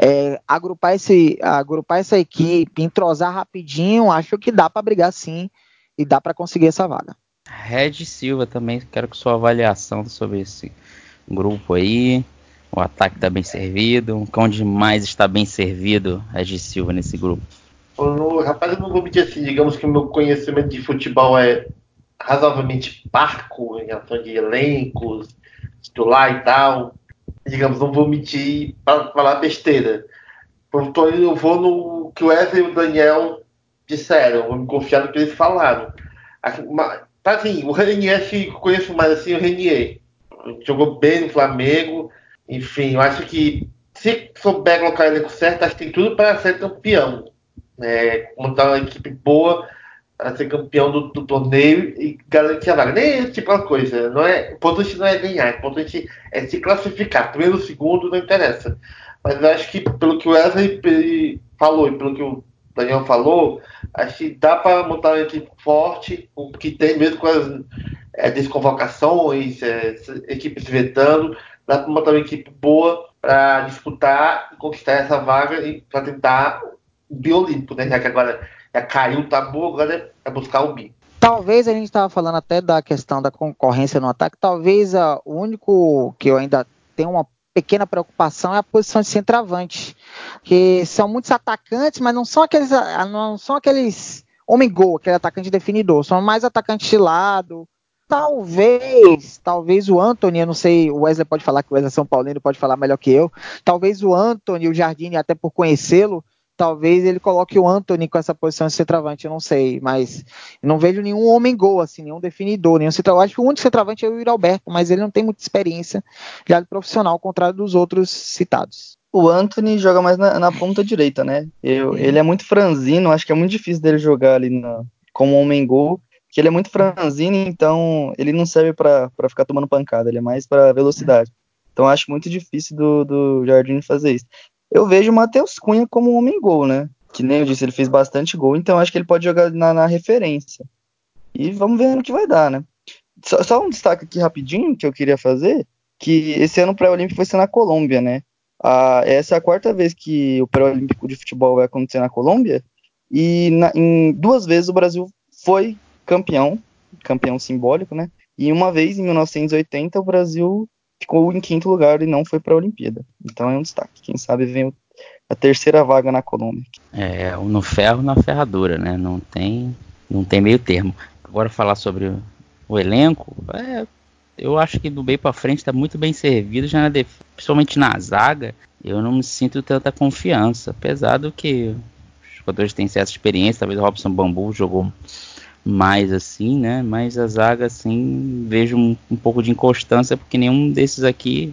é, agrupar, esse, agrupar essa equipe, entrosar rapidinho, acho que dá para brigar sim e dá para conseguir essa vaga. Red Silva também, quero que sua avaliação sobre esse grupo aí. O ataque está bem servido. Onde mais está bem servido Red Silva nesse grupo? No, rapaz, eu não vou mentir assim, digamos que o meu conhecimento de futebol é razoavelmente parco em relação de elencos, titular e tal digamos, não vou mentir para falar besteira. Então eu vou no que o Wesley e o Daniel disseram, vou me confiar no que eles falaram. Tá assim, o Renier, que conheço mais assim, o Renier. Jogou bem no Flamengo. Enfim, eu acho que se souber colocar elenco certo, acho que tem tudo para ser campeão. É, montar uma equipe boa para ser campeão do, do, torneio e garantir a vaga. Nem esse tipo de coisa. Não é, o importante não é ganhar, o importante é se classificar. Primeiro, segundo, não interessa. Mas eu acho que, pelo que o Wesley falou e pelo que o Daniel falou, acho que dá para montar uma equipe forte, o que tem mesmo com as é, desconvocações, é, equipes vetando, dá para montar uma equipe boa para disputar e conquistar essa vaga e para tentar o né? Já que agora já caiu o tabu, agora é buscar o bi. Talvez a gente estava falando até da questão da concorrência no ataque. Talvez uh, o único que eu ainda tenho uma pequena preocupação é a posição de centroavante, que são muitos atacantes, mas não são aqueles, ah, não são aqueles homem gol, aquele atacante definidor, são mais atacantes de lado. Talvez, talvez o Anthony, eu não sei, o Wesley pode falar que o Wesley é São Paulino pode falar melhor que eu. Talvez o Anthony, o Jardine, até por conhecê-lo, talvez ele coloque o Anthony com essa posição de centroavante, eu não sei, mas não vejo nenhum homem gol, assim, nenhum definidor, nenhum centroavante. Acho que o único centroavante é o Yuri Alberto, mas ele não tem muita experiência já de profissional, ao contrário dos outros citados. O Anthony joga mais na, na ponta direita, né? Eu, ele é muito franzino, acho que é muito difícil dele jogar ali na, como homem gol, que ele é muito franzino, então ele não serve para ficar tomando pancada, ele é mais para velocidade. Então acho muito difícil do, do Jardim fazer isso. Eu vejo o Matheus Cunha como um homem gol, né? Que nem eu disse, ele fez bastante gol, então acho que ele pode jogar na, na referência. E vamos ver no que vai dar, né? Só, só, um destaque aqui rapidinho que eu queria fazer, que esse ano o pré-olímpico vai ser na Colômbia, né? Ah, essa é a quarta vez que o pré-olímpico de futebol vai acontecer na Colômbia, e na, em duas vezes o Brasil foi campeão, campeão simbólico, né? E uma vez, em 1980, o Brasil ficou em quinto lugar e não foi para a Olimpíada. Então é um destaque. Quem sabe vem a terceira vaga na Colômbia. É, no ferro, na ferradura, né? Não tem, não tem meio termo. Agora falar sobre o elenco, é, eu acho que do meio para frente está muito bem servido, já na def... principalmente na zaga. Eu não me sinto tanta confiança, apesar do que os jogadores têm certa experiência, talvez o Robson Bambu jogou mais assim, né? Mas a zaga, assim, vejo um, um, pouco de inconstância, porque nenhum desses aqui.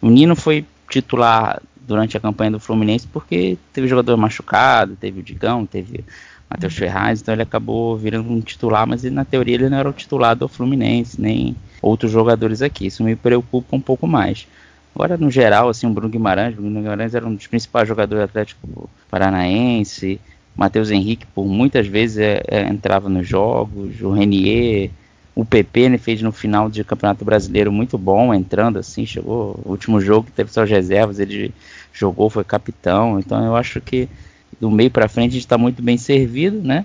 O Nino foi titular durante a campanha do Fluminense porque teve jogador machucado, teve o Digão, teve Matheus Ferraz, então ele acabou virando um titular, mas ele, na teoria ele não era o titular do Fluminense, nem outros jogadores aqui. Isso me preocupa um pouco mais. Agora, no geral, assim, o Bruno Guimarães, o Bruno Guimarães era um dos principais jogadores do Atlético Paranaense, Matheus Henrique, por muitas vezes, é, é, entrava nos jogos, o Renier, o PP né, fez no final de Campeonato Brasileiro muito bom, entrando assim, chegou. O último jogo que teve suas reservas, ele jogou, foi capitão. Então eu acho que do meio para frente a gente está muito bem servido, né?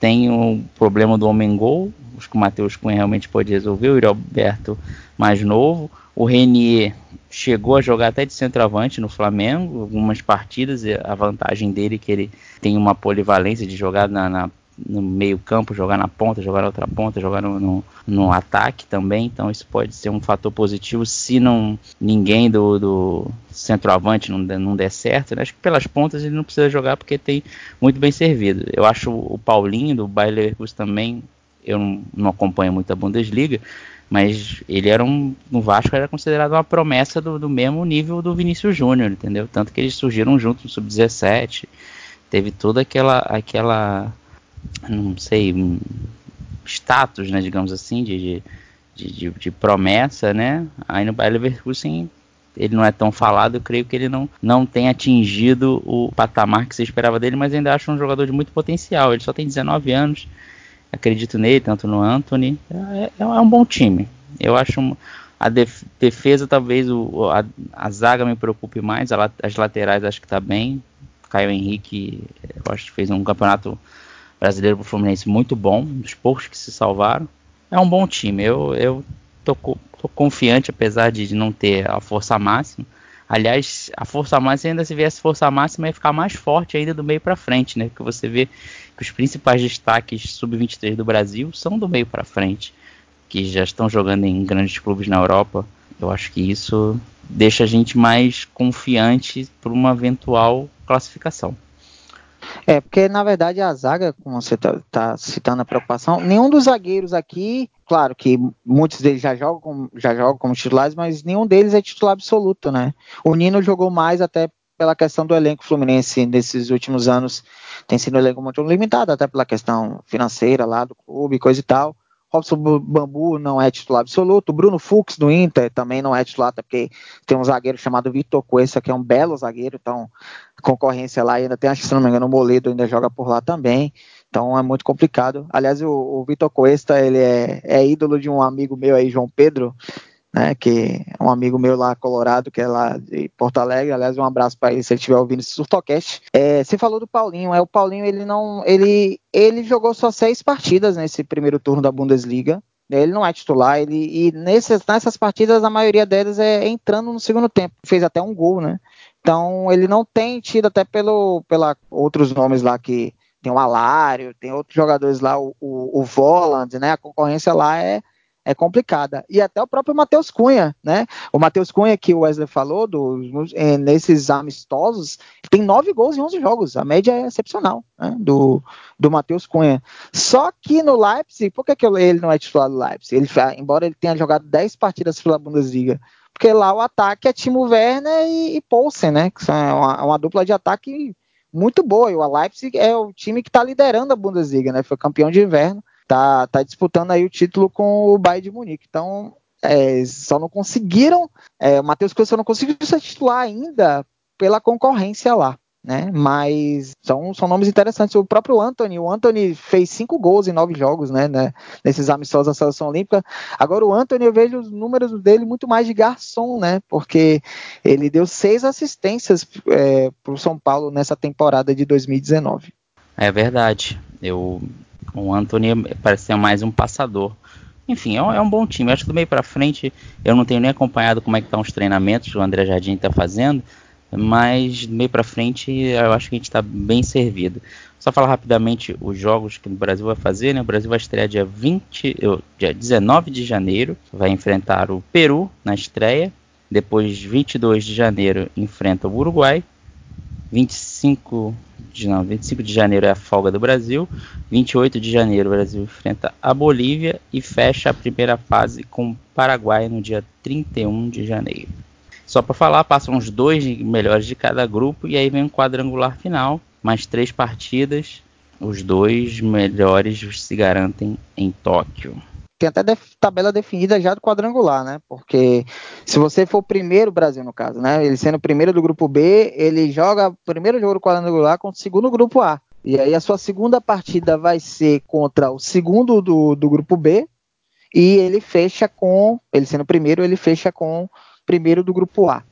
Tem o problema do homem gol, acho que o Matheus Cunha realmente pode resolver, o Alberto mais novo. O Renier chegou a jogar até de centroavante no Flamengo, algumas partidas, a vantagem dele é que ele tem uma polivalência de jogar na, na no meio campo, jogar na ponta, jogar na outra ponta, jogar no, no, no, ataque também, então isso pode ser um fator positivo se não ninguém do, do centroavante não, não der certo, né? acho que pelas pontas ele não precisa jogar porque tem muito bem servido. Eu acho o Paulinho do Bayer Leverkusen também, eu não, acompanho muito a Bundesliga, mas ele era um. No Vasco era considerado uma promessa do, do mesmo nível do Vinícius Júnior, entendeu? Tanto que eles surgiram juntos no Sub-17. Teve toda aquela. aquela. não sei. Status, né, digamos assim, de, de, de, de promessa, né? Aí no Bayer Leverkusen ele não é tão falado, eu creio que ele não, não tem atingido o patamar que você esperava dele, mas ainda acho um jogador de muito potencial. Ele só tem 19 anos, acredito nele, tanto no Anthony. É, é um bom time. Eu acho um, a def, defesa, talvez o, a, a, zaga me preocupe mais, a, as laterais acho que está bem. Caio Henrique, eu acho que fez um campeonato brasileiro para o Fluminense muito bom, dos poucos que se salvaram. É um bom time. Eu, eu tô, tô confiante, apesar de não ter a força máxima. Aliás, a força máxima, ainda se viesse força máxima, ia ficar mais forte ainda do meio para frente, né? Porque você vê que os principais destaques sub-23 do Brasil são do meio para frente, que já estão jogando em grandes clubes na Europa. Eu acho que isso deixa a gente mais confiante para uma eventual classificação. É, porque na verdade a zaga, como você está tá citando a preocupação, nenhum dos zagueiros aqui, claro que muitos deles já jogam, já jogam como titulares, mas nenhum deles é titular absoluto, né? O Nino jogou mais até pela questão do elenco fluminense nesses últimos anos, tem sido um elenco muito limitado, até pela questão financeira lá do clube, coisa e tal. Robson Bambu não é titular absoluto. Bruno Fux do Inter também não é titular, até porque tem um zagueiro chamado Vitor Cuesta, que é um belo zagueiro, então concorrência lá ainda tem, acho que se não me engano, o Moledo ainda joga por lá também. Então é muito complicado. Aliás, o, o Vitor Cuesta, ele é, é ídolo de um amigo meu aí, João Pedro, né, que é um amigo meu lá, Colorado, que é lá de Porto Alegre, aliás, um abraço para ele se ele estiver ouvindo esse Surtocast. É, você falou do Paulinho, é o Paulinho, ele não, ele, ele jogou só seis partidas nesse primeiro turno da Bundesliga, ele não é titular, ele, e nesses, nessas partidas a maioria delas é entrando no segundo tempo, fez até um gol, né, então ele não tem tido até pelo, pela outros nomes lá que tem o Alário, tem outros jogadores lá, o, o, o Voland, né, a concorrência lá é é complicada. E até o próprio Matheus Cunha, né? O Matheus Cunha, que o Wesley falou, dos, é, nesses amistosos, tem nove gols em 11 jogos. A média é excepcional né? do, do Matheus Cunha. Só que no Leipzig, por que, que ele não é titular do Leipzig? Ele, embora ele tenha jogado 10 partidas pela Bundesliga, porque lá o ataque é Timo Werner e, e Poulsen, né? Que são uma, uma dupla de ataque muito boa. E o Leipzig é o time que está liderando a Bundesliga, né? Foi campeão de inverno, tá, tá disputando aí o título com o Bayern de Munique. Então, é, só não conseguiram, é, o Matheus Coelho só não conseguiu se titular ainda pela concorrência lá né? Mas são, são nomes interessantes. O próprio Anthony, o Anthony fez cinco gols em nove jogos, né? né nesses amistosos da seleção olímpica. Agora o Anthony eu vejo os números dele muito mais de garçom, né? Porque ele deu seis assistências é, para o São Paulo nessa temporada de 2019. É verdade. Eu, o Anthony parece ser mais um passador. Enfim, é um, é um bom time. Eu acho que do meio para frente, eu não tenho nem acompanhado como é que estão os treinamentos que o André Jardim está fazendo, mas meio para frente eu acho que a gente está bem servido. Só falar rapidamente os jogos que o Brasil vai fazer, né? O Brasil vai estrear dia 20, dia 19 de janeiro, vai enfrentar o Peru na estreia, depois 22 de janeiro enfrenta o Uruguai, 25 de, não, 25 de janeiro é a folga do Brasil, 28 de janeiro o Brasil enfrenta a Bolívia e fecha a primeira fase com o Paraguai no dia 31 de janeiro. Só para falar, passam os dois melhores de cada grupo e aí vem um quadrangular final, mais três partidas. Os dois melhores se garantem em Tóquio. Tem até def tabela definida já do quadrangular, né? Porque se você for o primeiro Brasil, no caso, né? Ele sendo o primeiro do grupo B, ele joga o primeiro jogo do quadrangular contra o segundo grupo A. E aí a sua segunda partida vai ser contra o segundo do, do grupo B. E ele fecha com, ele sendo o primeiro, ele fecha com primeiro do grupo A.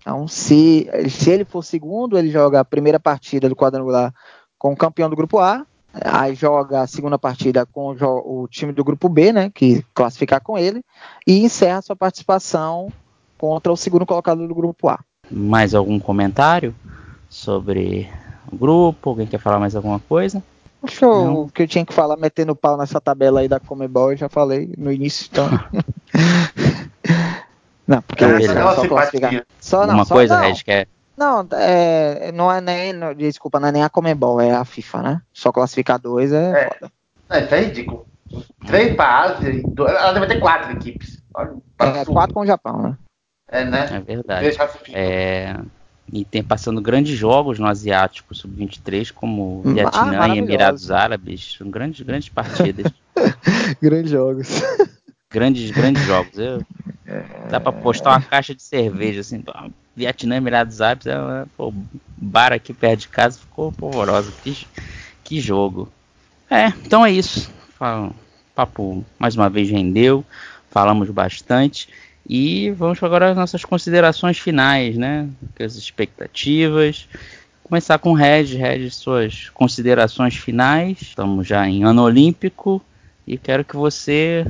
Então, se, se ele for segundo, ele joga a primeira partida do quadrangular com o campeão do grupo A, aí joga a segunda partida com o, o time do grupo B, né, que classificar com ele, e encerra sua participação contra o segundo colocado do grupo A. Mais algum comentário sobre o grupo? Alguém quer falar mais alguma coisa? Show, o que eu tinha que falar metendo pau nessa tabela aí da Comebol, eu já falei no início, então. <laughs> Não, porque é, só, só classificar. Só, não, Uma só, coisa, Red, que é. Não, é, não é nem. Não, desculpa, não é nem a Comebol, é a FIFA, né? Só classificar dois é, é. foda. É, isso é ridículo. Três para Ásia, ela deve ter quatro equipes. é, quatro com o Japão, né? É, né? É verdade. É, e tem passando grandes jogos no Asiático Sub-23, como hum, Vietnã ah, e Emirados Árabes. São grandes, grandes partidas. <laughs> grandes jogos. Grandes, grandes jogos. Eu, Dá pra postar uma caixa de cerveja, assim, Vietnã, Emirados Árabes, é, pô, bar aqui perto de casa ficou polvorosa. Que, que jogo. É, então é isso. papo mais uma vez rendeu, falamos bastante. E vamos agora às nossas considerações finais, né? As expectativas. Começar com o Reg, Reg, suas considerações finais. Estamos já em ano olímpico e quero que você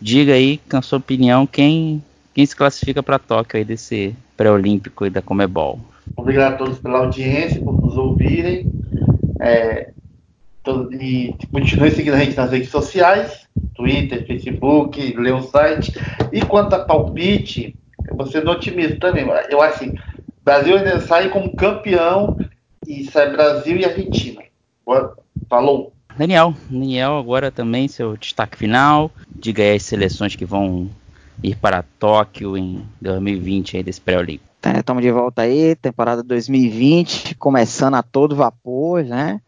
diga aí, com a sua opinião, quem, quem se classifica para Tóquio aí desse pré-olímpico e da Comebol. Obrigado a todos pela audiência, por nos ouvirem. É, e continue seguindo a gente nas redes sociais, Twitter, Facebook, ler o site. E quanto a palpite, vou sendo otimista também. Eu acho assim, Brasil ainda sai como campeão e sai Brasil e Argentina. Falou! Daniel, Daniel, agora também seu destaque final. Diga aí as seleções que vão ir para Tóquio em 2020 aí desse pré-olímpico. Estamos de volta aí, temporada 2020, começando a todo vapor, né?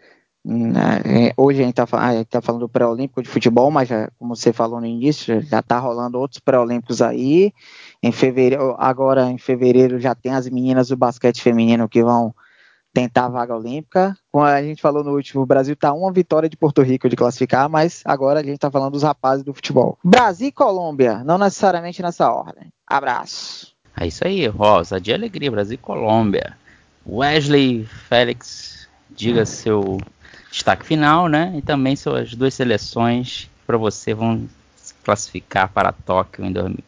É, hoje a gente está tá falando do pré-olímpico de futebol, mas já, como você falou no início, já está rolando outros pré-olímpicos aí. Em fevereiro, agora em fevereiro já tem as meninas do basquete feminino que vão tentar a vaga olímpica. Como a gente falou no último, o Brasil está uma vitória de Porto Rico de classificar, mas agora a gente está falando dos rapazes do futebol. Brasil e Colômbia, não necessariamente nessa ordem. Abraço. É isso aí, Rosa, de alegria, Brasil e Colômbia. Wesley Félix, diga seu destaque final, né? E também suas duas seleções para você vão se classificar para Tóquio em 2000.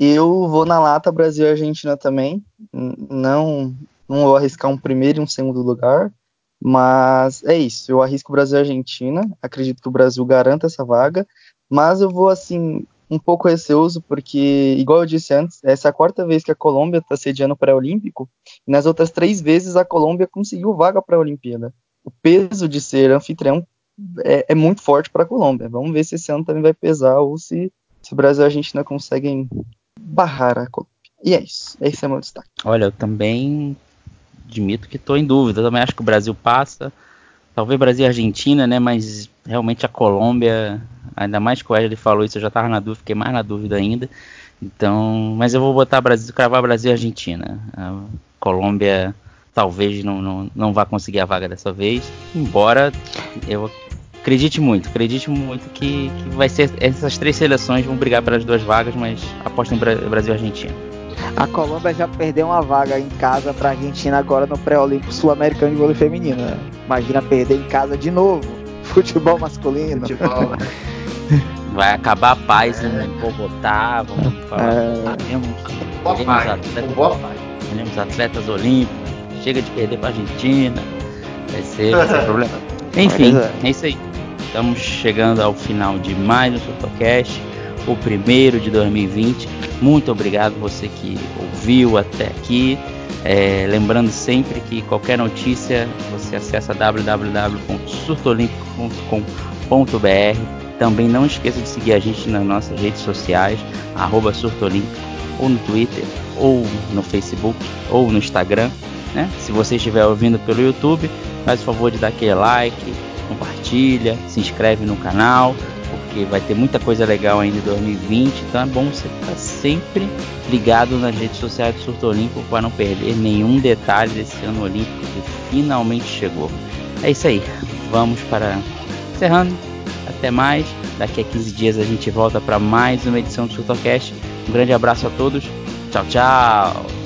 Eu vou na lata Brasil e Argentina também. Não não vou arriscar um primeiro e um segundo lugar, mas é isso. Eu arrisco Brasil e Argentina. Acredito que o Brasil garanta essa vaga, mas eu vou assim um pouco receoso porque, igual eu disse antes, essa é a quarta vez que a Colômbia está sediando o pré-olímpico. E nas outras três vezes a Colômbia conseguiu vaga para a Olimpíada. O peso de ser anfitrião é, é muito forte para a Colômbia. Vamos ver se esse ano também vai pesar ou se, se o Brasil e a Argentina conseguem barrar a Colômbia. E é isso. Esse é o meu destaque. Olha, eu também admito que estou em dúvida. Também acho que o Brasil passa. Talvez Brasil e Argentina, né? Mas realmente a Colômbia, ainda mais que o Wesley falou isso, eu já estava na dúvida, fiquei mais na dúvida ainda. Então, mas eu vou botar Brasil, cravar Brasil e Argentina. A Colômbia talvez não, não, não vá conseguir a vaga dessa vez, embora eu acredite muito, acredite muito que, que vai ser essas três seleções vão brigar pelas duas vagas, mas aposto em Brasil e Argentina. A Colômbia já perdeu uma vaga em casa para a Argentina agora no pré-olímpico sul-americano de vôlei feminino. Né? Imagina perder em casa de novo. <laughs> Futebol masculino. Futebol. <laughs> Vai acabar a paz em Bogotá, vamos falar. É... Teremos, atletas, teremos atletas olímpicos, chega de perder para a Argentina. Vai ser, vai ser problema. <laughs> Enfim, é. é isso aí. Estamos chegando ao final de mais um Fotocast, o primeiro de 2020. Muito obrigado você que ouviu até aqui. É, lembrando sempre que qualquer notícia você acessa www.surtolimpico.com.br. Também não esqueça de seguir a gente nas nossas redes sociais, arroba ou no Twitter, ou no Facebook, ou no Instagram. Né? Se você estiver ouvindo pelo YouTube, faz o favor de dar aquele like, compartilha, se inscreve no canal, porque vai ter muita coisa legal ainda em 2020. Então é bom você ficar sempre ligado nas redes sociais do Surto Olímpico para não perder nenhum detalhe desse ano olímpico que finalmente chegou. É isso aí. Vamos para encerrando. Até mais. Daqui a 15 dias a gente volta para mais uma edição do Surtocast. Um grande abraço a todos. Tchau, tchau.